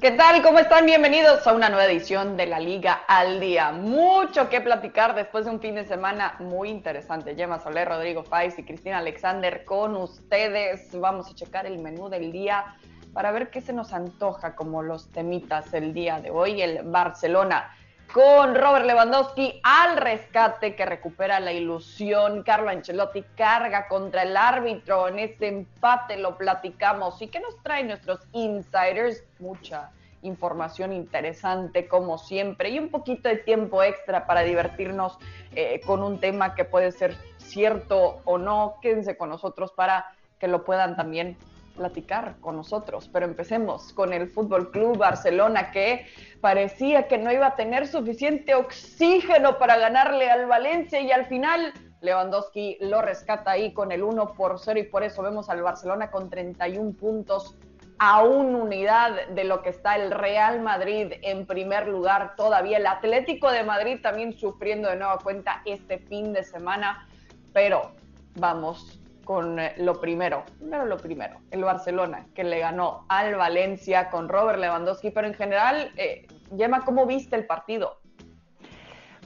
¿Qué tal? ¿Cómo están? Bienvenidos a una nueva edición de la Liga al Día. Mucho que platicar después de un fin de semana muy interesante. Gemma Soler, Rodrigo Faiz y Cristina Alexander con ustedes. Vamos a checar el menú del día para ver qué se nos antoja como los temitas el día de hoy. El Barcelona con Robert Lewandowski al rescate que recupera la ilusión. Carlo Ancelotti carga contra el árbitro en este empate, lo platicamos. ¿Y qué nos traen nuestros insiders? Mucha información interesante como siempre y un poquito de tiempo extra para divertirnos eh, con un tema que puede ser cierto o no. Quédense con nosotros para que lo puedan también platicar con nosotros. Pero empecemos con el Fútbol Club Barcelona, que parecía que no iba a tener suficiente oxígeno para ganarle al Valencia y al final Lewandowski lo rescata ahí con el 1 por 0 y por eso vemos al Barcelona con 31 puntos a una unidad de lo que está el Real Madrid en primer lugar todavía. El Atlético de Madrid también sufriendo de nueva cuenta este fin de semana, pero vamos con eh, lo primero, primero lo primero, el Barcelona, que le ganó al Valencia con Robert Lewandowski, pero en general, eh, Gemma, ¿cómo viste el partido?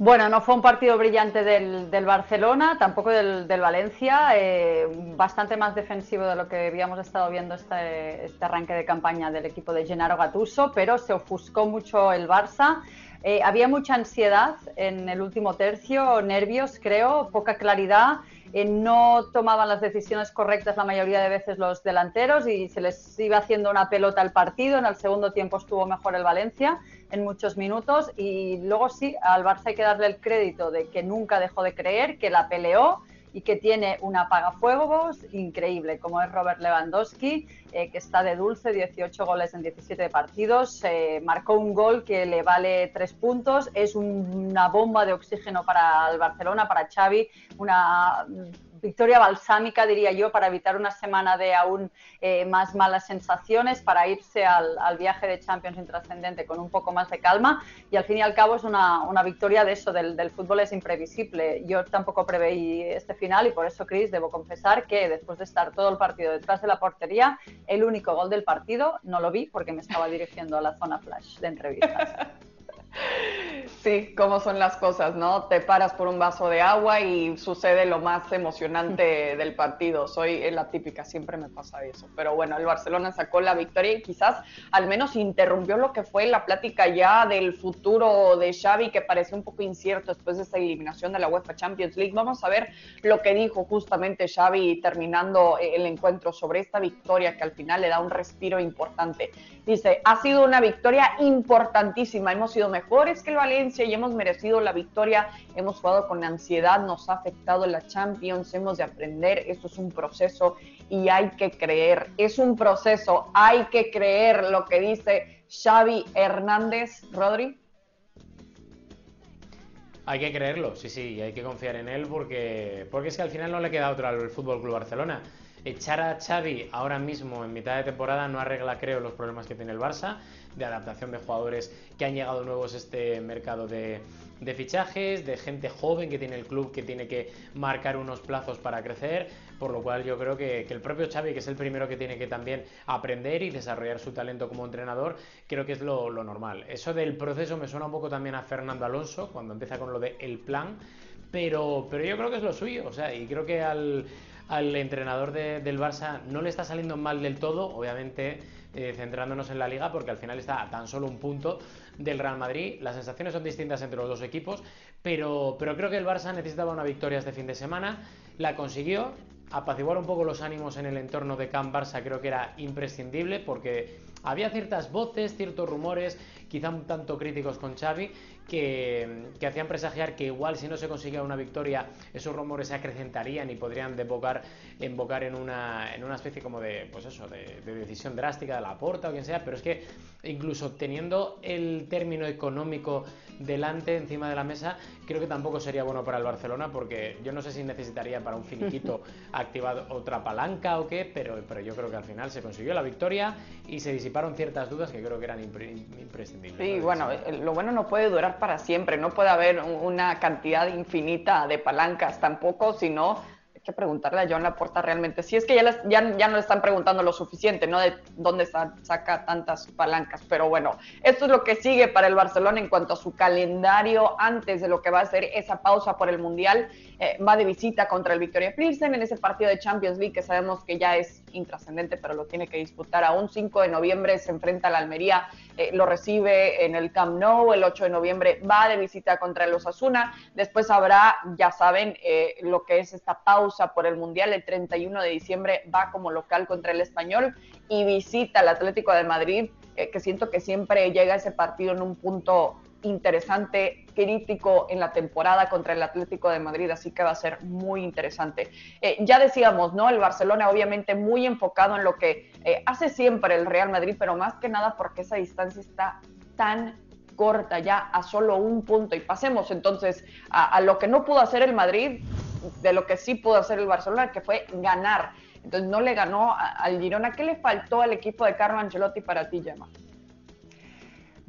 Bueno, no fue un partido brillante del, Barcelona, tampoco del, Valencia, eh, bastante más defensivo de lo que habíamos estado viendo este, este arranque de campaña del equipo de Gennaro Gattuso, pero se ofuscó mucho el Barça. Eh, había mucha ansiedad en el último tercio, nervios, creo, poca claridad eh, no tomaban las decisiones correctas la mayoría de veces los delanteros y se les iba haciendo una pelota al partido. En el segundo tiempo estuvo mejor el Valencia en muchos minutos y luego sí, al Barça hay que darle el crédito de que nunca dejó de creer, que la peleó y que tiene un apagafuegos increíble, como es Robert Lewandowski, eh, que está de dulce, 18 goles en 17 partidos, eh, marcó un gol que le vale tres puntos, es una bomba de oxígeno para el Barcelona, para Xavi, una victoria balsámica, diría yo, para evitar una semana de aún eh, más malas sensaciones, para irse al, viaje de Champions intrascendente con un poco más de calma. Y al fin y al cabo es una, victoria de eso, del, fútbol es imprevisible. Yo tampoco preveí este final y por eso, Chris, debo confesar que después de estar todo el partido detrás de la portería, el único gol del partido no lo vi porque me estaba dirigiendo a la zona flash de entrevistas. Sí, cómo son las cosas, ¿no? Te paras por un vaso de agua y sucede lo más emocionante del partido. Soy la típica, siempre me pasa eso. Pero bueno, el Barcelona sacó la victoria y quizás al menos interrumpió lo que fue la plática ya del futuro de Xavi, que parecía un poco incierto después de esta eliminación de la UEFA Champions League. Vamos a ver lo que dijo justamente Xavi terminando el encuentro sobre esta victoria que al final le da un respiro importante. Dice, ha sido una victoria importantísima, hemos sido mejores que el Valencia y hemos merecido la victoria, hemos jugado con ansiedad, nos ha afectado la Champions, hemos de aprender, esto es un proceso y hay que creer, es un proceso, hay que creer lo que dice Xavi Hernández, Rodri. Hay que creerlo, sí, sí, hay que confiar en él porque, porque es que al final no le queda otra al Fútbol Club Barcelona. Echar a Xavi ahora mismo en mitad de temporada no arregla, creo, los problemas que tiene el Barça de adaptación de jugadores que han llegado nuevos a este mercado de, fichajes, de gente joven que tiene el club que tiene que marcar unos plazos para crecer, por lo cual yo creo que, el propio Xavi, que es el primero que tiene que también aprender y desarrollar su talento como entrenador, creo que es lo, normal. Eso del proceso me suena un poco también a Fernando Alonso, cuando empieza con lo de el plan, pero, pero yo creo que es lo suyo, o sea, y creo que al al entrenador del Barça no le está saliendo mal del todo, obviamente eh, centrándonos en la liga, porque al final está a tan solo un punto del Real Madrid. Las sensaciones son distintas entre los dos equipos, pero, pero creo que el Barça necesitaba una victoria este fin de semana, la consiguió. Apaciguar un poco los ánimos en el entorno de Camp Barça creo que era imprescindible porque había ciertas voces, ciertos rumores, quizá un tanto críticos con Xavi, que, hacían presagiar que igual si no se conseguía una victoria, esos rumores se acrecentarían y podrían devocar, invocar en una, en una especie como de, pues eso, de, decisión drástica de la porta o quien sea, pero es que incluso teniendo el término económico delante, encima de la mesa, creo que tampoco sería bueno para el Barcelona, porque yo no sé si necesitaría para un finiquito activar otra palanca o qué, pero, pero yo creo que al final se consiguió la victoria y se disiparon ciertas dudas que creo que eran imprescindibles. Sí, bueno, lo bueno no puede durar para siempre, no puede haber una cantidad infinita de palancas tampoco, sino que preguntarle a John Laporta realmente. Si es que ya, ya, ya no le están preguntando lo suficiente, ¿no? De dónde saca tantas palancas. Pero bueno, esto es lo que sigue para el Barcelona en cuanto a su calendario antes de lo que va a ser esa pausa por el Mundial. Eh, va de visita contra el Victoria Pilsen en ese partido de Champions League que sabemos que ya es intrascendente, pero lo tiene que disputar aún. 5 de noviembre se enfrenta a la Almería, eh, lo recibe en el Camp Nou. El 8 de noviembre va de visita contra el Osasuna. Después habrá, ya saben, eh, lo que es esta pausa por el Mundial. El 31 de diciembre va como local contra el Español y visita al Atlético de Madrid, que siento que siempre llega ese partido en un punto interesante, crítico en la temporada contra el Atlético de Madrid, así que va a ser muy interesante. Eh, ya decíamos, ¿no? El Barcelona obviamente muy enfocado en lo que eh, hace siempre el Real Madrid, pero más que nada porque esa distancia está tan corta ya a solo un punto y pasemos entonces a, lo que no pudo hacer el Madrid, de lo que sí pudo hacer el Barcelona, que fue ganar. Entonces no le ganó al Girona. ¿Qué le faltó al equipo de Carlo Ancelotti para ti, Gemma?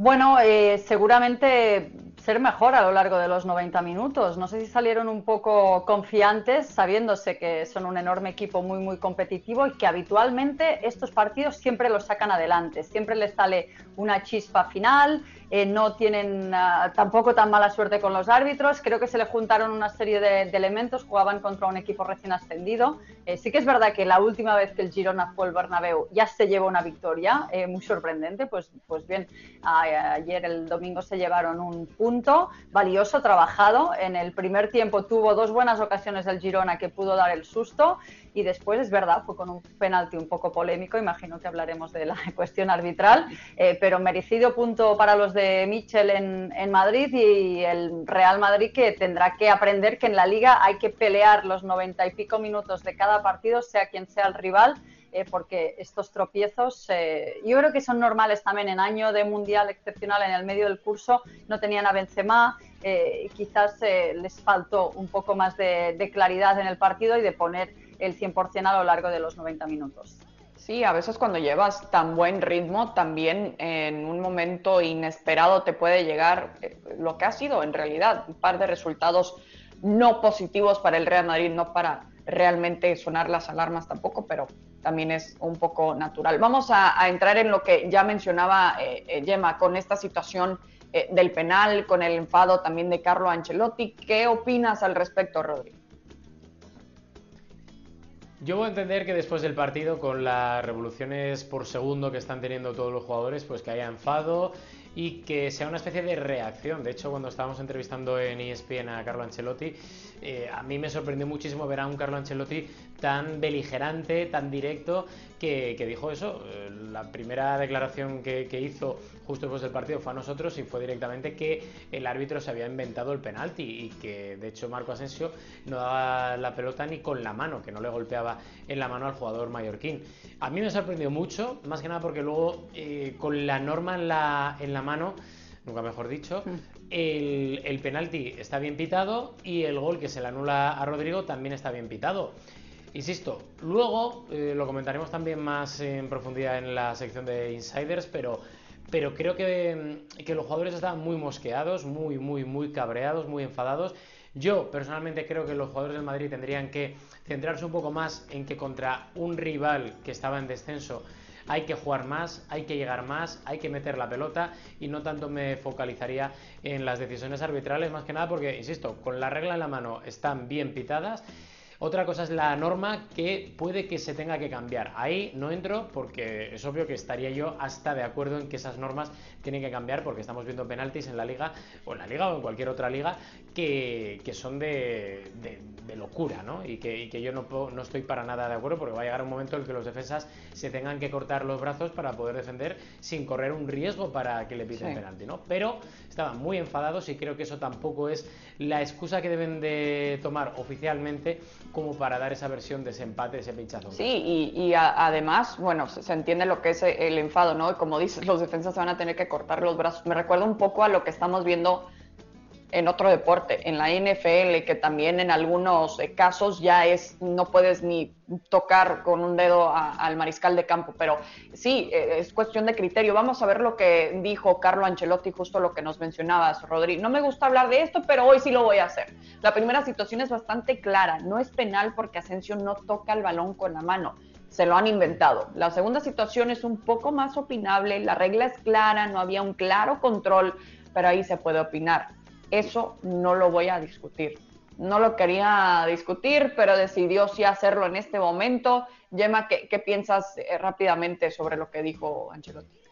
Bueno, eh, seguramente ser mejor a lo largo de los 90 minutos. No sé si salieron un poco confiantes, sabiéndose que son un enorme equipo muy, muy competitivo y que habitualmente estos partidos siempre los sacan adelante. Siempre les sale una chispa final, eh, no tienen ah, tampoco tan mala suerte con los árbitros. Creo que se le juntaron una serie de, elementos, jugaban contra un equipo recién ascendido. Eh, sí que es verdad que la última vez que el Girona fue al Bernabéu ya se llevó una victoria, eh, muy sorprendente. Pues, pues bien, ayer el domingo se llevaron un punto valioso, trabajado. En el primer tiempo tuvo dos buenas ocasiones el Girona que pudo dar el susto y después es verdad, fue con un penalti un poco polémico, imagino que hablaremos de la cuestión arbitral, eh, pero merecido punto para los de Michel en, en, Madrid y el Real Madrid que tendrá que aprender que en la liga hay que pelear los noventa y pico minutos de cada partido, sea quien sea el rival. Eh, porque estos tropiezos eh, yo creo que son normales también en año de mundial excepcional en el medio del curso no tenían a Benzema quizás les faltó un poco más de, de claridad en el partido y de poner el 100% a lo largo de los 90 minutos. Sí, a veces cuando llevas tan buen ritmo, también en un momento inesperado te puede llegar eh, lo que ha sido en realidad un par de resultados no positivos para el Real Madrid, no para realmente sonar las alarmas tampoco, pero también es un poco natural. Vamos a, entrar en lo que ya mencionaba eh, eh, Gemma, con esta situación del penal, con el enfado también de Carlo Ancelotti. ¿Qué opinas al respecto, Rodrigo? Yo voy a entender que después del partido, con las revoluciones por segundo que están teniendo todos los jugadores, pues que haya enfado y que sea una especie de reacción. De hecho, cuando estábamos entrevistando en ESPN a Carlo Ancelotti, eh, a mí me sorprendió muchísimo ver a un Carlo Ancelotti tan beligerante, tan directo, que, dijo eso. Eh, la primera declaración que, hizo justo después del partido fue a nosotros y fue directamente que el árbitro se había inventado el penalti y que de hecho Marco Asensio no daba la pelota ni con la mano, que no le golpeaba en la mano al jugador mallorquín. A mí me sorprendió mucho, más que nada porque luego eh, con la norma en la, en la mano nunca mejor dicho, mm. el, el, penalti está bien pitado y el gol que se le anula a Rodrigo también está bien pitado. Insisto, luego eh, lo comentaremos también más en profundidad en la sección de insiders, pero, pero creo que, que los jugadores estaban muy mosqueados, muy, muy, muy cabreados, muy enfadados. Yo personalmente creo que los jugadores del Madrid tendrían que centrarse un poco más en que contra un rival que estaba en descenso hay que jugar más, hay que llegar más, hay que meter la pelota y no tanto me focalizaría en las decisiones arbitrales, más que nada porque, insisto, con la regla en la mano están bien pitadas otra cosa es la norma que puede que se tenga que cambiar. Ahí no entro porque es obvio que estaría yo hasta de acuerdo en que esas normas tienen que cambiar porque estamos viendo penaltis en la liga o en la liga o en cualquier otra liga que, son de, locura, ¿no? Y que, yo no, no estoy para nada de acuerdo porque va a llegar un momento en el que los defensas se tengan que cortar los brazos para poder defender sin correr un riesgo para que le piten penalti, ¿no? Pero estaban muy enfadados y creo que eso tampoco es la excusa que deben de tomar oficialmente como para dar esa versión de ese empate, de ese pinchazo. Sí, y, además, bueno, se, entiende lo que es el enfado, ¿no? Como dices, los defensas se van a tener que cortar los brazos. Me recuerda un poco a lo que estamos viendo en otro deporte, en la NFL, que también en algunos eh, casos ya es, no puedes ni tocar con un dedo al mariscal de campo, pero sí, eh, es cuestión de criterio. Vamos a ver lo que dijo Carlo Ancelotti, justo lo que nos mencionabas, Rodri. No me gusta hablar de esto, pero hoy sí lo voy a hacer. La primera situación es bastante clara, no es penal porque Asensio no toca el balón con la mano se lo han inventado. La segunda situación es un poco más opinable, la regla es clara, no había un claro control, pero ahí se puede opinar. Eso no lo voy a discutir. No lo quería discutir, pero decidió sí hacerlo en este momento. ¿qué, qué piensas eh, rápidamente sobre lo que dijo Ancelotti?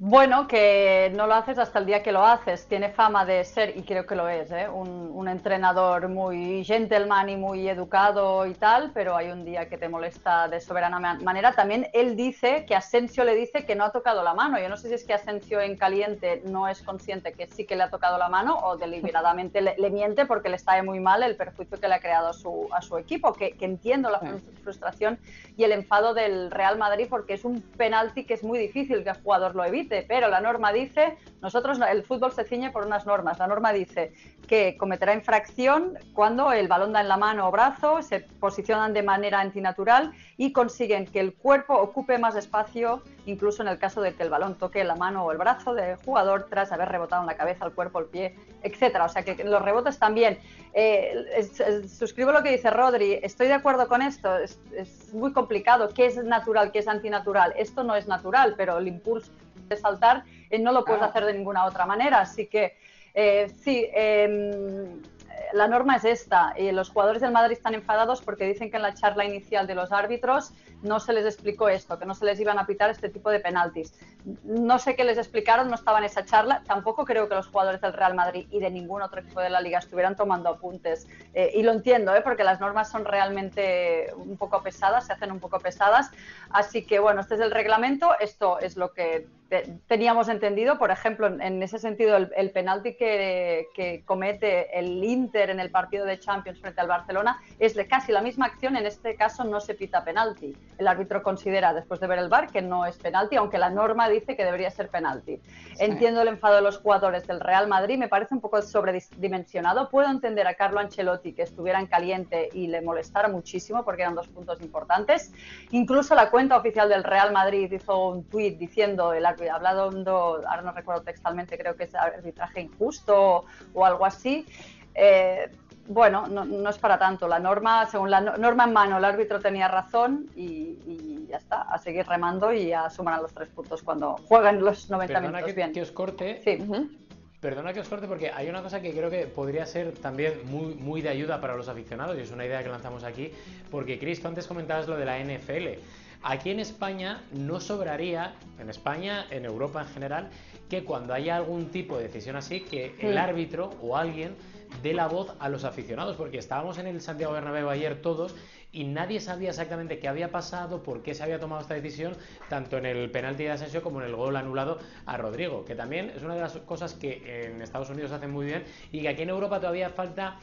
Bueno, que no lo haces hasta el día que lo haces. Tiene fama de ser, y creo que lo es, ¿eh? un, entrenador muy gentleman y muy educado y tal, pero hay un día que te molesta de soberana manera. También él dice que Asensio le dice que no ha tocado la mano. Yo no sé si es que Asensio en caliente no es consciente que sí que le ha tocado la mano o deliberadamente le, miente porque le está muy mal el perjuicio que le ha creado a su, a su equipo, que, que entiendo la frustración y el enfado del Real Madrid porque es un penalti que es muy difícil que el jugador lo evite pero la norma dice, nosotros el fútbol se ciñe por unas normas. La norma dice que cometerá infracción cuando el balón da en la mano o brazo, se posicionan de manera antinatural y consiguen que el cuerpo ocupe más espacio, incluso en el caso de que el balón toque la mano o el brazo del jugador tras haber rebotado en la cabeza, el cuerpo, el pie, etcétera. O sea que los rebotes también. Eh, suscribo lo que dice Rodri, estoy de acuerdo con esto, es, es muy complicado. ¿Qué es natural, qué es antinatural? Esto no es natural, pero el impulso de saltar, eh, no lo puedes hacer de ninguna otra manera. Así que eh, sí, em, la norma es esta. Y los jugadores del Madrid están enfadados porque dicen que en la charla inicial de los árbitros no se les explicó esto, que no se les iban a pitar este tipo de penaltis. No sé qué les explicaron, no estaba en esa charla. Tampoco creo que los jugadores del Real Madrid y de ningún otro equipo de la liga estuvieran tomando apuntes. Eh, y lo entiendo, ¿eh? porque las normas son realmente un poco pesadas, se hacen un poco pesadas. Así que bueno, este es el reglamento, esto es lo que teníamos entendido, por ejemplo, en ese sentido, el, penalti que, comete el Inter en el partido de Champions frente al Barcelona es de casi la misma acción, en este caso no se pita penalti. El árbitro considera, después de ver el VAR, que no es penalti, aunque la norma dice que debería ser penalti. Entiendo el enfado de los jugadores del Real Madrid, me parece un poco sobredimensionado. Puedo entender a Carlo Ancelotti que estuviera en caliente y le molestara muchísimo porque eran dos puntos importantes. Incluso la cuenta oficial del Real Madrid hizo un tuit diciendo el hablando, ahora no recuerdo textualmente, creo que es arbitraje injusto o, algo así. Eh, bueno, no, es para tanto. La norma, según la norma en mano, el árbitro tenía razón y, ya está, a seguir remando y a sumar a los tres puntos cuando juegan los 90 minutos que, bien. que os corte. Sí. Perdona que os corte porque hay una cosa que creo que podría ser también muy, muy de ayuda para los aficionados y es una idea que lanzamos aquí porque Cristo antes comentabas lo de la NFL. Aquí en España no sobraría, en España, en Europa en general, que cuando haya algún tipo de decisión así, que el árbitro o alguien dé la voz a los aficionados, porque estábamos en el Santiago Bernabéu ayer todos y nadie sabía exactamente qué había pasado, por qué se había tomado esta decisión, tanto en el penalti de Asensio como en el gol anulado a Rodrigo, que también es una de las cosas que en Estados Unidos hacen muy bien y que aquí en Europa todavía falta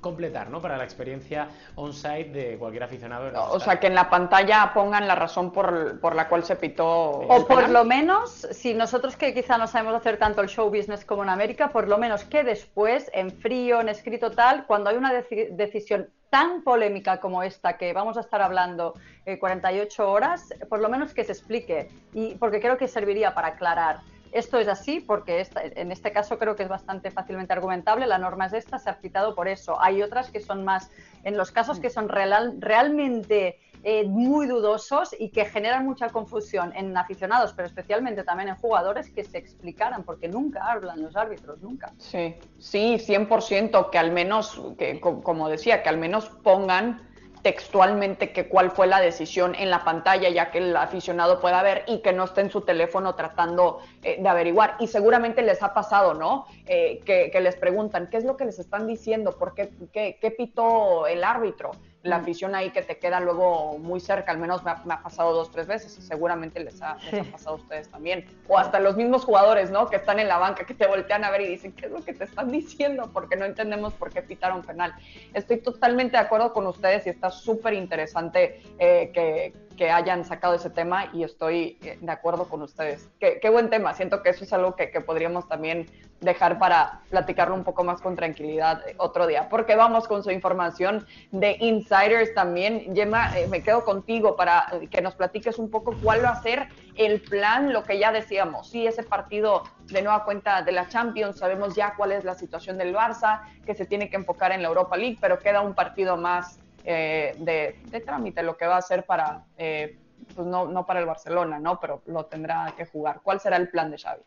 completar, ¿no? Para la experiencia on-site de cualquier aficionado. o sea, que en la pantalla pongan la razón por, la cual se pitó. O por lo menos, si nosotros que quizá no sabemos hacer tanto el show business como en América, por lo menos que después, en frío, en escrito tal, cuando hay una decisión tan polémica como esta, que vamos a estar hablando 48 eh, horas, por lo menos que se explique, y porque creo que serviría para aclarar esto es así porque en este caso creo que es bastante fácilmente argumentable, la norma es esta, se ha citado por eso. Hay otras que son más, en los casos que son realmente eh, muy dudosos y que generan mucha confusión en aficionados, pero especialmente también en jugadores que se explicaran, porque nunca hablan los árbitros, nunca. Sí, sí, 100%, que al menos, que, como decía, que al menos pongan textualmente que cuál fue la decisión en la pantalla, ya que el aficionado pueda ver y que no esté en su teléfono tratando eh, de averiguar. Y seguramente les ha pasado, ¿no? Eh, que, les preguntan, ¿qué es lo que les están diciendo? ¿Por qué, qué, qué pitó el árbitro? La afición ahí que te queda luego muy cerca, al menos me ha, pasado dos, tres veces y seguramente les ha, pasado a ustedes también. O hasta los mismos jugadores, ¿no? Que están en la banca, que te voltean a ver y dicen, ¿qué es lo que te están diciendo? Porque no entendemos por qué pitaron penal. Estoy totalmente de acuerdo con ustedes y está súper interesante eh, que, que hayan sacado ese tema y estoy eh, de acuerdo con ustedes. Qué, buen tema, siento que eso es algo que, podríamos también dejar para platicarlo un poco más con tranquilidad otro día, porque vamos con su información de insiders también. Gemma, eh, me quedo contigo para que nos platiques un poco cuál va a ser el plan, lo que ya decíamos, sí, ese partido de nueva cuenta de la Champions, sabemos ya cuál es la situación del Barça, que se tiene que enfocar en la Europa League, pero queda un partido más eh, de, trámite, lo que va a hacer para, eh, pues no, no para el Barcelona, ¿no? Pero lo tendrá que jugar. ¿Cuál será el plan de Xavi?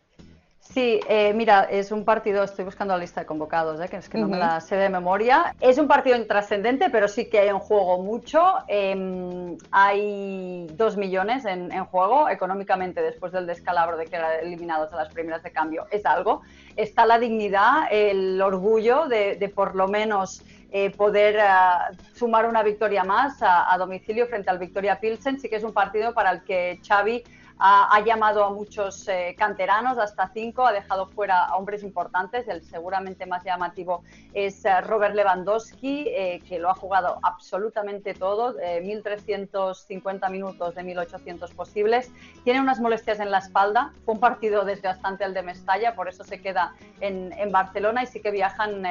Sí, eh, mira, es un partido, estoy buscando la lista de convocados, que es que no me la sé de memoria. Es un partido intrascendente, pero sí que hay en juego mucho. Em, hay dos millones en, juego económicamente después del descalabro de que eran eliminados a las primeras de cambio. Es algo. Está la dignidad, el orgullo de por lo menos eh, poder eh, sumar una victoria más a, a, domicilio frente al Victoria Pilsen. Sí que es un partido para el que Xavi ha, llamado a muchos eh, canteranos, hasta cinco, ha dejado fuera a hombres importantes. El seguramente más llamativo es eh, Robert Lewandowski, eh, que lo ha jugado absolutamente todo, 1.350 minutos de 1.800 posibles. Tiene unas molestias en la espalda, fue un partido desgastante el de Mestalla, por eso se queda en, Barcelona y sí que viajan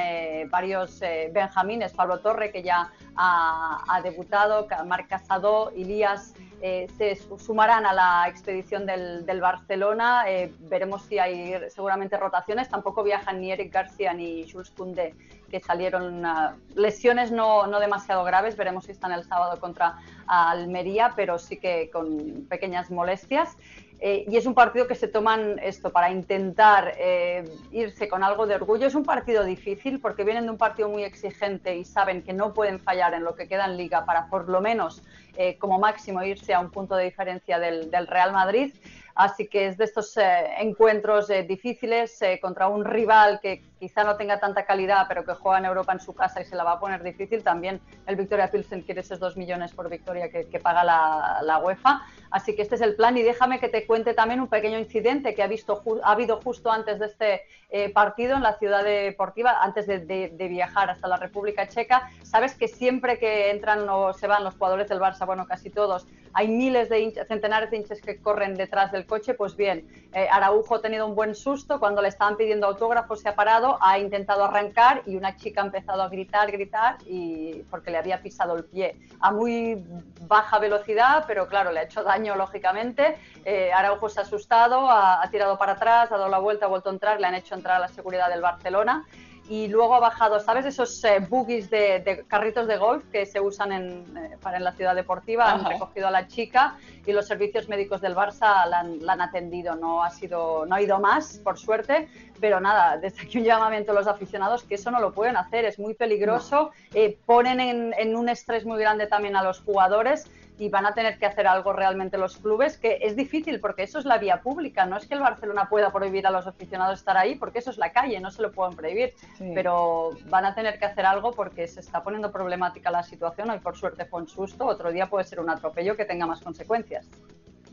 varios benjamines, Pablo Torre, que ya ha, ha debutado, Marc Casado, Ilías eh, se sumarán a la expedición del, Barcelona. Eh, veremos si hay seguramente rotaciones. Tampoco viajan ni Eric García ni Jules Koundé, que salieron uh, lesiones no, no, demasiado graves. Veremos si están el sábado contra Almería, pero sí que con pequeñas molestias. Eh, y es un partido que se toman esto para intentar eh, irse con algo de orgullo. Es un partido difícil porque vienen de un partido muy exigente y saben que no pueden fallar en lo que queda en liga para por lo menos eh, como máximo irse a un punto de diferencia del, del Real Madrid. Así que es de estos encuentros difíciles contra un rival que quizá no tenga tanta calidad, pero que juega en Europa en su casa y se la va a poner difícil. También el Victoria Pilsen quiere esos dos millones por victoria que, paga la, UEFA. Así que este es el plan. Y déjame que te cuente también un pequeño incidente que ha, visto, ha habido justo antes de este eh, partido en la ciudad deportiva, antes de, viajar hasta la República Checa. Sabes que siempre que entran o se van los jugadores del Barça, bueno, casi todos, hay miles de hinchas, centenares de hinchas que corren detrás del coche. Pues bien, eh, Araujo ha tenido un buen susto cuando le estaban pidiendo autógrafos, se ha parado ha intentado arrancar y una chica ha empezado a gritar, gritar, y porque le había pisado el pie a muy baja velocidad, pero claro, le ha hecho daño lógicamente. Eh, Araujo se ha asustado, ha, ha, tirado para atrás, ha dado la vuelta, ha vuelto a entrar, le han hecho entrar a la seguridad del Barcelona y luego ha bajado, ¿sabes? Esos eh, buggies de, carritos de golf que se usan en, eh, para en la ciudad deportiva. Han recogido a la chica y los servicios médicos del Barça la han, atendido. No ha, sido, no ha ido más, por suerte, pero nada, desde aquí un llamamiento a los aficionados que eso no lo pueden hacer, es muy peligroso. Eh, ponen en, en un estrés muy grande también a los jugadores y van a tener que hacer algo realmente los clubes, que es difícil porque eso es la vía pública, no es que el Barcelona pueda prohibir a los aficionados estar ahí porque eso es la calle, no se lo pueden prohibir, pero van a tener que hacer algo porque se está poniendo problemática la situación, hoy por suerte fue un susto, otro día puede ser un atropello que tenga más consecuencias.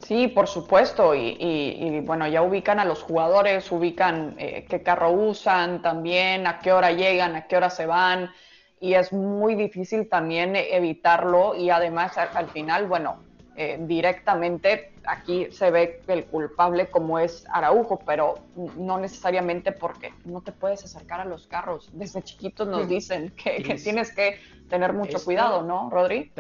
Sí, por supuesto, y, bueno, ya ubican a los jugadores, ubican eh, qué carro usan también, a qué hora llegan, a qué hora se van, y es muy difícil también evitarlo y además al final, bueno, eh, directamente aquí se ve el culpable como es Araujo, pero no necesariamente porque no te puedes acercar a los carros. Desde chiquitos nos dicen que, tienes que tener mucho cuidado, ¿no, Rodri?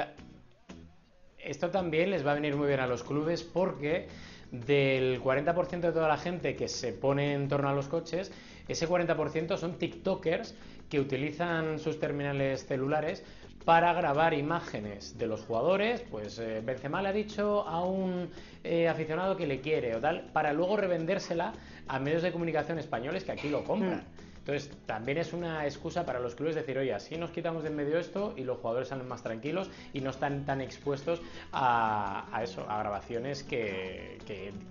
Esto también les va a venir muy bien a los clubes porque del 40% de toda la gente que se pone en torno a los coches, ese 40% son TikTokers que utilizan sus terminales celulares para grabar imágenes de los jugadores, pues eh, Benzema le ha dicho a un eh, aficionado que le quiere o tal, para luego revendérsela a medios de comunicación españoles que aquí lo compran. Mm. Entonces, también es una excusa para los clubes decir, oye, así nos quitamos de en medio esto y los jugadores salen más tranquilos y no están tan expuestos a, eso, a grabaciones que,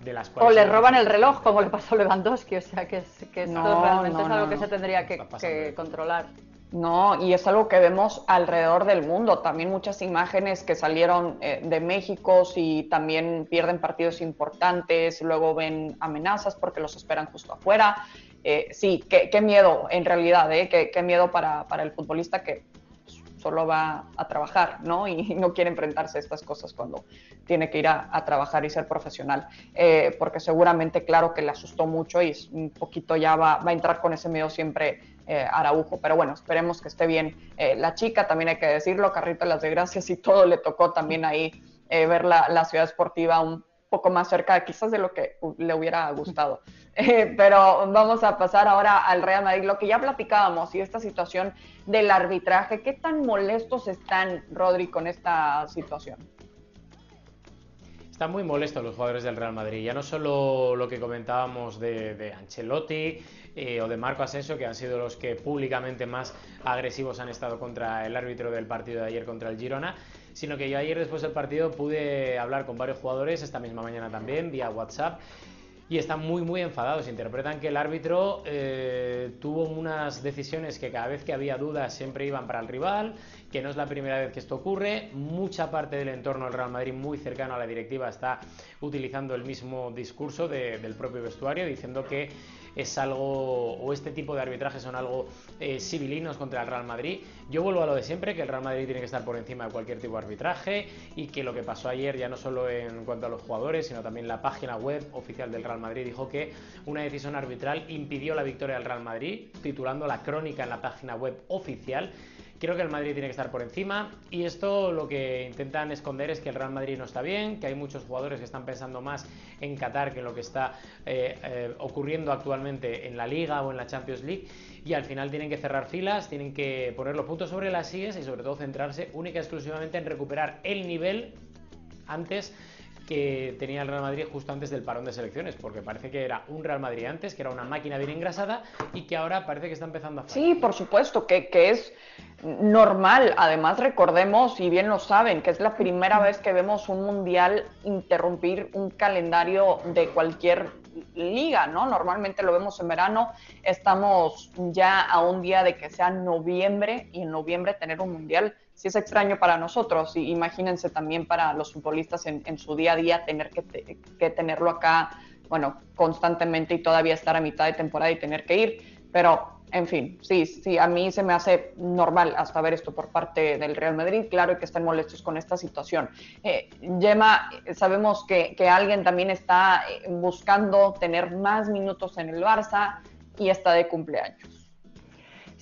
de las cuales... O le roban el reloj, como le pasó a Lewandowski, o sea, que, que esto realmente es algo que se tendría que, controlar. No, y es algo que vemos alrededor del mundo. También muchas imágenes que salieron eh, de México y también pierden partidos importantes, luego ven amenazas porque los esperan justo afuera. Eh, sí, qué, miedo en realidad, ¿eh? qué, miedo para, el futbolista que solo va a trabajar, ¿no? Y no quiere enfrentarse a estas cosas cuando tiene que ir a, trabajar y ser profesional, eh, porque seguramente, claro que le asustó mucho y un poquito ya va, va a entrar con ese miedo siempre eh, Araujo. Pero bueno, esperemos que esté bien eh, la chica, también hay que decirlo, Carrita Las de Gracias y todo le tocó también ahí ver la, la, ciudad esportiva un poco más cerca quizás de lo que le hubiera gustado. Eh, pero vamos a pasar ahora al Real Madrid, lo que ya platicábamos y esta situación del arbitraje. ¿Qué tan molestos están, Rodri, con esta situación? Están muy molestos los jugadores del Real Madrid, ya no solo lo que comentábamos de, Ancelotti eh, o de Marco Asensio, que han sido los que públicamente más agresivos han estado contra el árbitro del partido de ayer contra el Girona, sino que yo ayer después del partido pude hablar con varios jugadores, esta misma mañana también, vía WhatsApp, y están muy muy enfadados. Interpretan que el árbitro eh, tuvo unas decisiones que cada vez que había dudas siempre iban para el rival, que no es la primera vez que esto ocurre. Mucha parte del entorno del Real Madrid muy cercano a la directiva está utilizando el mismo discurso del propio vestuario, diciendo que es algo, o este tipo de arbitrajes son algo eh, civilinos contra el Real Madrid. Yo vuelvo a lo de siempre, que el Real Madrid tiene que estar por encima de cualquier tipo de arbitraje y que lo que pasó ayer, ya no solo en cuanto a los jugadores, sino también la página web oficial del Real Madrid dijo que una decisión arbitral impidió la victoria del Real Madrid, titulando la crónica en la página web oficial Creo que el Madrid tiene que estar por encima y esto lo que intentan esconder es que el Real Madrid no está bien, que hay muchos jugadores que están pensando más en Qatar que en lo que está eh, eh, ocurriendo actualmente en la Liga o en la Champions League y al final tienen que cerrar filas, tienen que poner los puntos sobre las sillas y sobre todo centrarse única y exclusivamente en recuperar el nivel antes que tenía el Real Madrid justo antes del parón de selecciones, porque parece que era un Real Madrid antes, que era una máquina bien engrasada y que ahora parece que está empezando a fallar. Sí, por supuesto, que, que es normal. Además, recordemos, y bien lo saben, que es la primera vez que vemos un mundial interrumpir un calendario de cualquier liga, ¿no? Normalmente lo vemos en verano, estamos ya a un día de que sea noviembre y en noviembre tener un mundial sí es extraño para nosotros y imagínense también para los futbolistas en, su día a día tener que, tenerlo acá, bueno, constantemente y todavía estar a mitad de temporada y tener que ir, pero en fin, sí, sí, a mí se me hace normal hasta ver esto por parte del Real Madrid, claro que estén molestos con esta situación. Eh, sabemos que, que alguien también está eh, buscando tener más minutos en el Barça y está de cumpleaños.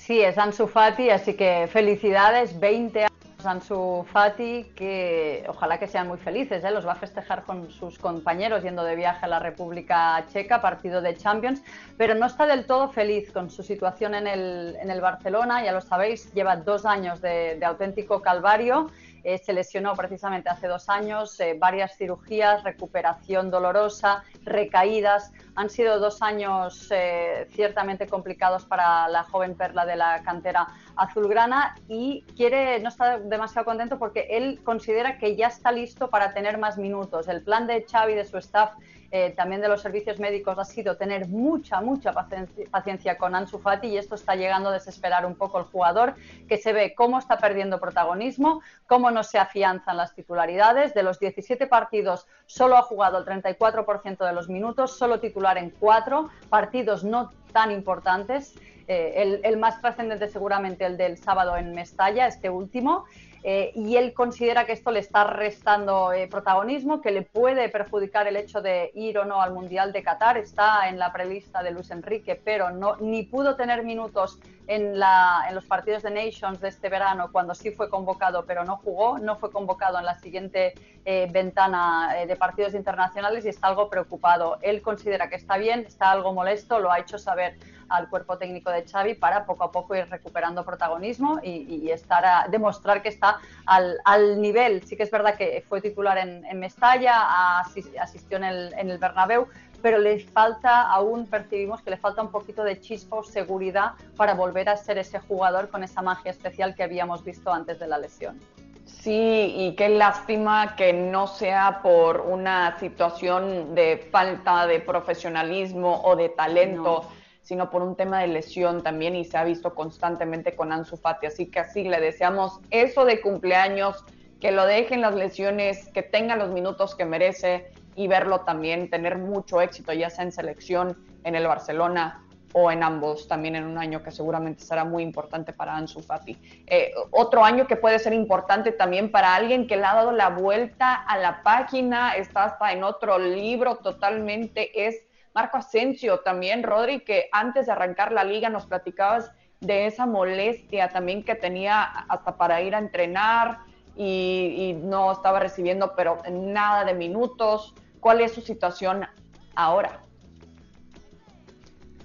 Sí, es Ansu Fati, así que felicidades, 20 años Ansu Fati, que ojalá que sean muy felices, ¿eh? los va a festejar con sus compañeros yendo de viaje a la República Checa, partido de Champions, pero no está del todo feliz con su situación en el, en el Barcelona, ya lo sabéis, lleva dos años de, de auténtico calvario eh, se lesionó precisamente hace dos años, eh, varias cirugías, recuperación dolorosa, recaídas. Han sido dos años eh, ciertamente complicados para la joven perla de la cantera azulgrana y quiere, no está demasiado contento porque él considera que ya está listo para tener más minutos. El plan de Xavi, de su staff, eh, también de los servicios médicos ha sido tener mucha, mucha paciencia, con Ansu Fati y esto está llegando a desesperar un poco al jugador que se ve cómo está perdiendo protagonismo, cómo no se afianzan las titularidades. De los 17 partidos solo ha jugado el 34% de los minutos, solo titular en cuatro partidos no tan importantes. Eh, el, el, más trascendente seguramente el del sábado en Mestalla, este último. Eh, y él considera que esto le está restando eh, protagonismo, que le puede perjudicar el hecho de ir o no al Mundial de Qatar. Está en la prelista de Luis Enrique, pero no, ni pudo tener minutos en, la, en los partidos de Nations de este verano, cuando sí fue convocado, pero no jugó. No fue convocado en la siguiente eh, ventana de partidos internacionales y está algo preocupado. Él considera que está bien, está algo molesto, lo ha hecho saber al cuerpo técnico de Xavi para poco a poco ir recuperando protagonismo y, estar a demostrar que está al, al, nivel. Sí que es verdad que fue titular en, en Mestalla, asistió en el, en el Bernabéu, pero le falta, aún percibimos que le falta un poquito de chispa o seguridad para volver a ser ese jugador con esa magia especial que habíamos visto antes de la lesión. Sí, y qué lástima que no sea por una situación de falta de profesionalismo o de talento sino por un tema de lesión también y se ha visto constantemente con Ansu Fati. Así que así le deseamos eso de cumpleaños, que lo dejen las lesiones, que tenga los minutos que merece y verlo también tener mucho éxito, ya sea en selección, en el Barcelona o en ambos, también en un año que seguramente será muy importante para Ansu Fati. Eh, otro año que puede ser importante también para alguien que le ha dado la vuelta a la página, está hasta en otro libro totalmente, es Marco Asensio también, Rodri, que antes de arrancar la liga nos platicabas de esa molestia también que tenía hasta para ir a entrenar y, y no estaba recibiendo pero nada de minutos. ¿Cuál es su situación ahora?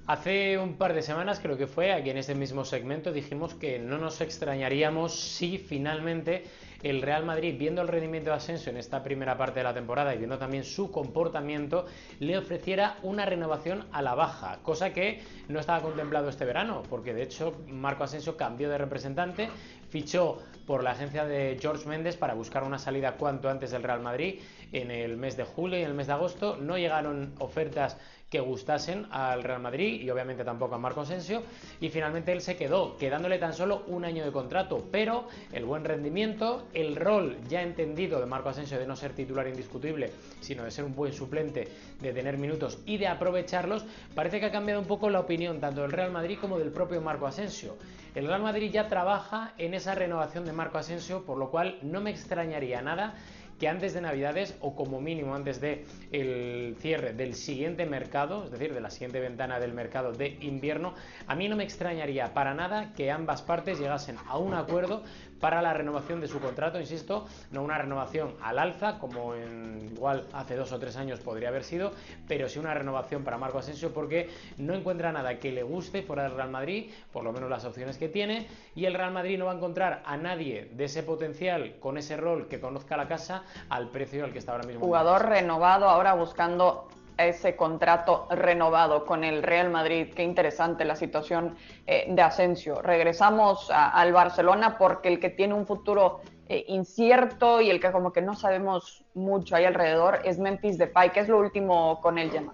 Hace un par de semanas, creo que fue, aquí en este mismo segmento, dijimos que no nos extrañaríamos si finalmente el Real Madrid, viendo el rendimiento de Asensio en esta primera parte de la temporada y viendo también su comportamiento, le ofreciera una renovación a la baja, cosa que no estaba contemplado este verano, porque de hecho Marco Asensio cambió de representante, fichó por la agencia de George Méndez para buscar una salida cuanto antes del Real Madrid en el mes de julio y en el mes de agosto. No llegaron ofertas que gustasen al Real Madrid y obviamente tampoco a Marco Asensio y finalmente él se quedó, quedándole tan solo un año de contrato, pero el buen rendimiento, el rol ya entendido de Marco Asensio de no ser titular indiscutible, sino de ser un buen suplente, de tener minutos y de aprovecharlos, parece que ha cambiado un poco la opinión tanto del Real Madrid como del propio Marco Asensio. El Real Madrid ya trabaja en esa renovación de Marco Asensio, por lo cual no me extrañaría nada que antes de Navidades o como mínimo antes de el cierre del siguiente mercado, es decir, de la siguiente ventana del mercado de invierno, a mí no me extrañaría para nada que ambas partes llegasen a un acuerdo para la renovación de su contrato, insisto, no una renovación al alza como en igual hace dos o tres años podría haber sido, pero sí una renovación para Marco Asensio porque no encuentra nada que le guste fuera del Real Madrid, por lo menos las opciones que tiene, y el Real Madrid no va a encontrar a nadie de ese potencial con ese rol que conozca la casa al precio al que está ahora mismo. Jugador renovado ahora buscando ese contrato renovado con el Real Madrid. Qué interesante la situación eh, de Asensio. Regresamos al Barcelona porque el que tiene un futuro eh, incierto y el que como que no sabemos mucho ahí alrededor es Memphis Depay. ¿Qué es lo último con él, Gemma?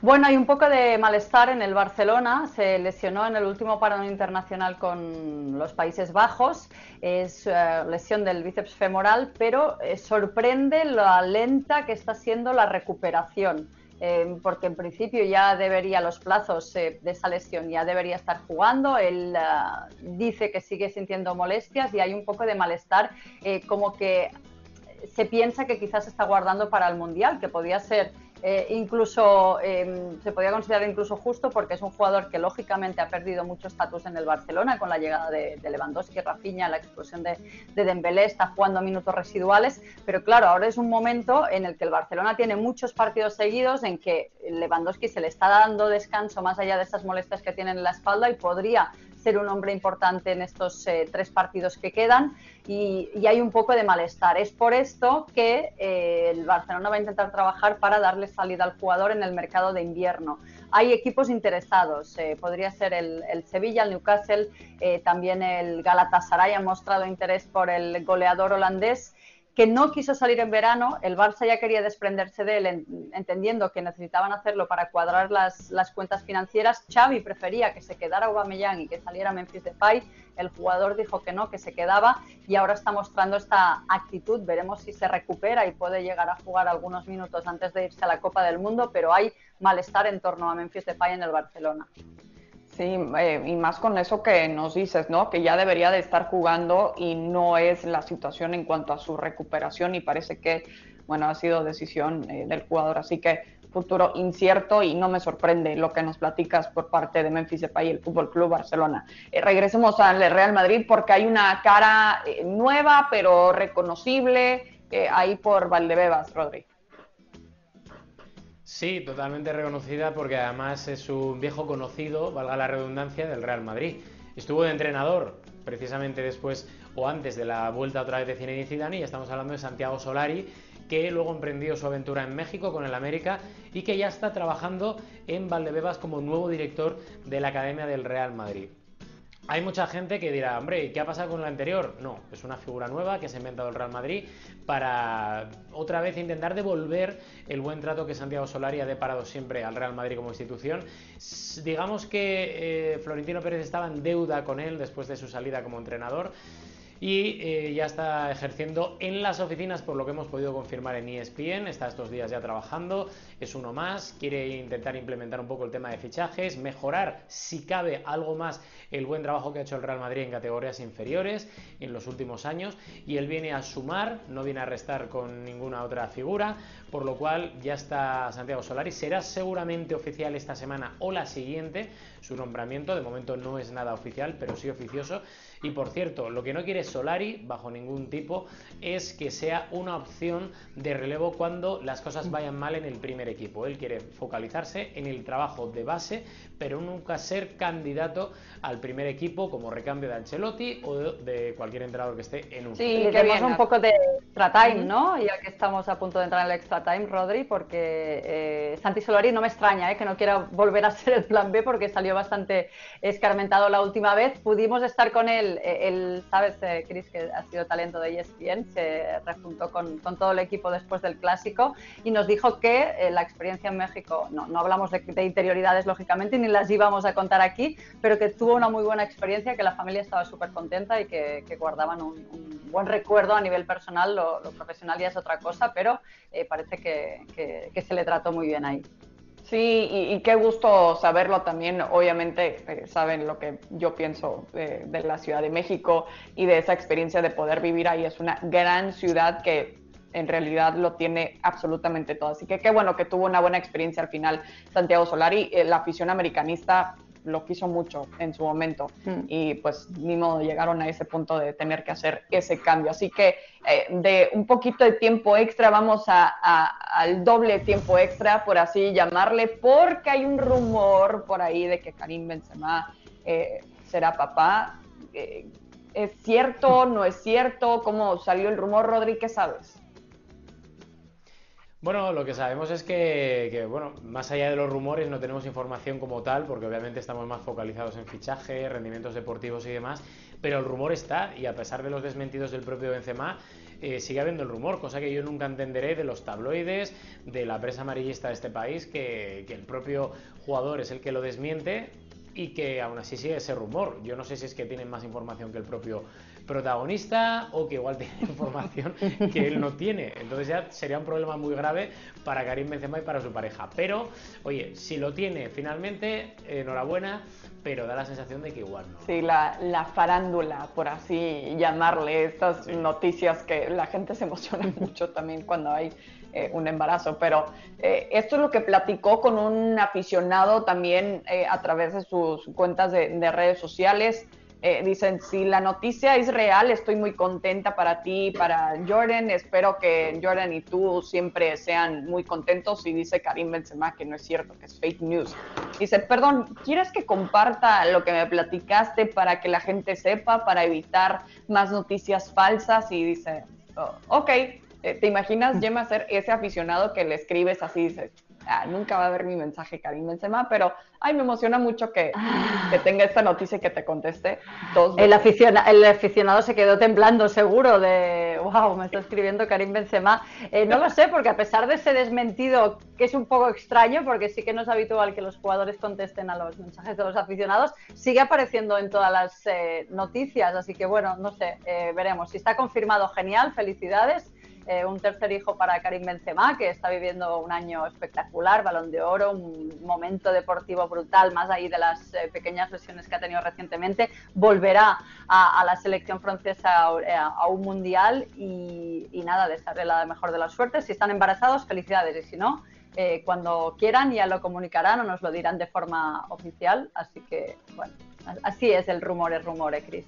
Bueno, hay un poco de malestar en el Barcelona. Se lesionó en el último parón internacional con los Países Bajos. Es eh, lesión del bíceps femoral, pero eh, sorprende la lenta que está siendo la recuperación. Eh, porque en principio ya debería los plazos de esa lesión ya debería estar jugando. Él dice que sigue sintiendo molestias y hay un poco de malestar, como que se piensa que quizás está guardando para el mundial, que podía ser eh, incluso em, se podría considerar incluso justo porque es un jugador que lógicamente ha perdido mucho estatus en el Barcelona con la llegada de, Lewandowski, Rafinha, la explosión de, de, Dembélé, está jugando minutos residuales, pero claro, ahora es un momento en el que el Barcelona tiene muchos partidos seguidos en que Lewandowski se le está dando descanso más allá de esas molestias que tiene en la espalda y podría ser un hombre importante en estos eh, tres partidos que quedan y, hay un poco de malestar. Es por esto que eh, el Barcelona va a intentar trabajar para darle salida al jugador en el mercado de invierno. Hay equipos interesados, eh, podría ser el, Sevilla, el Newcastle, también el Galatasaray ha mostrado interés por el goleador holandés que no quiso salir en verano, el Barça ya quería desprenderse de él, entendiendo que necesitaban hacerlo para cuadrar las, cuentas financieras. Xavi prefería que se quedara Aubameyang y que saliera Memphis Depay. El jugador dijo que no, que se quedaba y ahora está mostrando esta actitud. Veremos si se recupera y puede llegar a jugar algunos minutos antes de irse a la Copa del Mundo, pero hay malestar en torno a Memphis Depay en el Barcelona. Sí, eh, y más con eso que nos dices, ¿no? Que ya debería de estar jugando y no es la situación en cuanto a su recuperación y parece que, bueno, ha sido decisión eh, del jugador, así que futuro incierto y no me sorprende lo que nos platicas por parte de Memphis Depay y el Fútbol Club Barcelona. Eh, regresemos al Real Madrid porque hay una cara nueva pero reconocible ahí por Valdebebas, Rodri. Sí, totalmente reconocida porque además es un viejo conocido, valga la redundancia, del Real Madrid. Estuvo de entrenador precisamente después o antes de la vuelta otra vez de Zinedine Zidane y estamos hablando de Santiago Solari, que luego emprendió su aventura en México con el América y que ya está trabajando en Valdebebas como nuevo director de la Academia del Real Madrid. Hay mucha gente que dirá, hombre, ¿qué ha pasado con la anterior? No, es una figura nueva que se ha inventado el Real Madrid para otra vez intentar devolver el buen trato que Santiago Solari ha deparado siempre al Real Madrid como institución. Digamos que eh, Florentino Pérez estaba en deuda con él después de su salida como entrenador. Y eh, ya está ejerciendo en las oficinas, por lo que hemos podido confirmar en ESPN. Está estos días ya trabajando, es uno más, quiere intentar implementar un poco el tema de fichajes, mejorar, si cabe, algo más el buen trabajo que ha hecho el Real Madrid en categorías inferiores en los últimos años y él viene a sumar, no viene a restar con ninguna otra figura, por lo cual ya está Santiago Solari. Será seguramente oficial esta semana o la siguiente su nombramiento, de momento no es nada oficial, pero sí oficioso. Y por cierto, lo que no quiere Solari, bajo ningún tipo, es que sea una opción de relevo cuando las cosas vayan mal en el primer equipo. Él quiere focalizarse en el trabajo de base, pero nunca ser candidato al primer equipo como recambio de Ancelotti o de cualquier entrenador que esté en un Sí, queremos un poco de extra time, ¿no? Ya que estamos a punto de entrar en el extra time, Rodri, porque eh, Santi Solari no me extraña ¿eh? que no quiera volver a ser el plan B porque salió bastante escarmentado la última vez. Pudimos estar con él, eh, él, sabes, eh, Chris, que ha sido talento de ESPN, se rejuntó con, con, todo el equipo después del clásico y nos dijo que eh, la experiencia en México, no, no hablamos de, de, interioridades lógicamente, ni las íbamos a contar aquí, pero que tuvo una muy buena experiencia, que la familia estaba súper contenta y que, guardaban un, buen recuerdo a nivel personal, lo, profesional ya es otra cosa, pero parece que, que, que se le trató muy bien ahí. Sí, y, y, qué gusto saberlo también. Obviamente eh, saben lo que yo pienso de, la Ciudad de México y de esa experiencia de poder vivir ahí. Es una gran ciudad que en realidad lo tiene absolutamente todo. Así que qué bueno que tuvo una buena experiencia al final Santiago Solari. Eh, la afición americanista lo quiso mucho en su momento mm. y pues ni modo llegaron a ese punto de tener que hacer ese cambio. Así que eh, de un poquito de tiempo extra vamos a, a, al doble tiempo extra, por así llamarle, porque hay un rumor por ahí de que Karim Benzema eh, será papá. Eh, ¿Es cierto? ¿No es cierto? ¿Cómo salió el rumor, Rodri? ¿Qué sabes? Bueno, lo que sabemos es que, bueno, más allá de los rumores no tenemos información como tal, porque obviamente estamos más focalizados en fichaje, rendimientos deportivos y demás, pero el rumor está y a pesar de los desmentidos del propio Benzema, eh, sigue habiendo el rumor, cosa que yo nunca entenderé de los tabloides, de la prensa amarillista de este país, que, que el propio jugador es el que lo desmiente y que aún así sigue ese rumor. Yo no sé si es que tienen más información que el propio protagonista o que igual tiene información que él no tiene. Entonces ya sería un problema muy grave para Karim Benzema y para su pareja. Pero, oye, si lo tiene finalmente, enhorabuena, pero da la sensación de que igual no. Sí, la, la farándula, por así llamarle, estas sí. noticias que la gente se emociona mucho también cuando hay eh, un embarazo, pero eh, esto es lo que platicó con un aficionado también eh, a través de sus cuentas de, de redes sociales. Eh, dicen, si la noticia es real, estoy muy contenta para ti, para Jordan. Espero que Jordan y tú siempre sean muy contentos. Y dice Karim Benzema que no es cierto, que es fake news. Dice, perdón, ¿quieres que comparta lo que me platicaste para que la gente sepa, para evitar más noticias falsas? Y dice, oh, ok. ¿Te imaginas, Gemma, ser ese aficionado que le escribes así, dices, ah, nunca va a ver mi mensaje Karim Benzema, pero ay, me emociona mucho que, que tenga esta noticia y que te conteste dos el, aficiona, el, aficionado se quedó temblando seguro de, wow, me está escribiendo Karim Benzema. Eh, no lo sé, porque a pesar de ese desmentido, que es un poco extraño, porque sí que no es habitual que los jugadores contesten a los mensajes de los aficionados, sigue apareciendo en todas las eh, noticias, así que bueno, no sé, eh, veremos. Si está confirmado, genial, felicidades eh, un tercer hijo para Karim Benzema, que está viviendo un año espectacular, balón de oro, un momento deportivo brutal, más ahí de las eh, pequeñas lesiones que ha tenido recientemente, volverá a, la selección francesa a, eh, a un mundial y, y, nada, desearle la mejor de las suertes. Si están embarazados, felicidades, y si no, cuando quieran ya lo comunicarán o nos lo dirán de forma oficial, así que, bueno, así es el rumor, el rumor, ¿eh, Cris?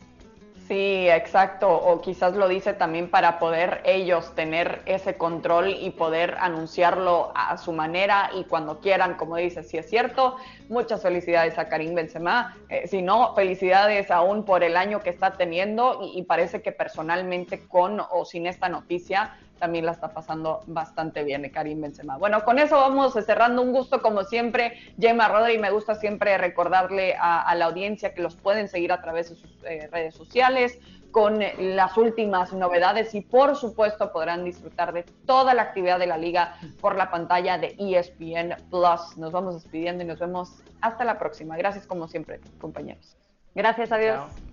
Sí, exacto. O quizás lo dice también para poder ellos tener ese control y poder anunciarlo a su manera y cuando quieran, como dice, si es cierto. Muchas felicidades a Karim Benzema. Eh, si no, felicidades aún por el año que está teniendo y, y parece que personalmente con o sin esta noticia también la está pasando bastante bien Karim Benzema. Bueno, con eso vamos cerrando. Un gusto como siempre, Gemma Rodri. Me gusta siempre recordarle a, a, la audiencia que los pueden seguir a través de sus eh, redes sociales con las últimas novedades y por supuesto podrán disfrutar de toda la actividad de la liga por la pantalla de ESPN Plus. Nos vamos despidiendo y nos vemos hasta la próxima. Gracias como siempre, compañeros. Gracias, adiós. Chao.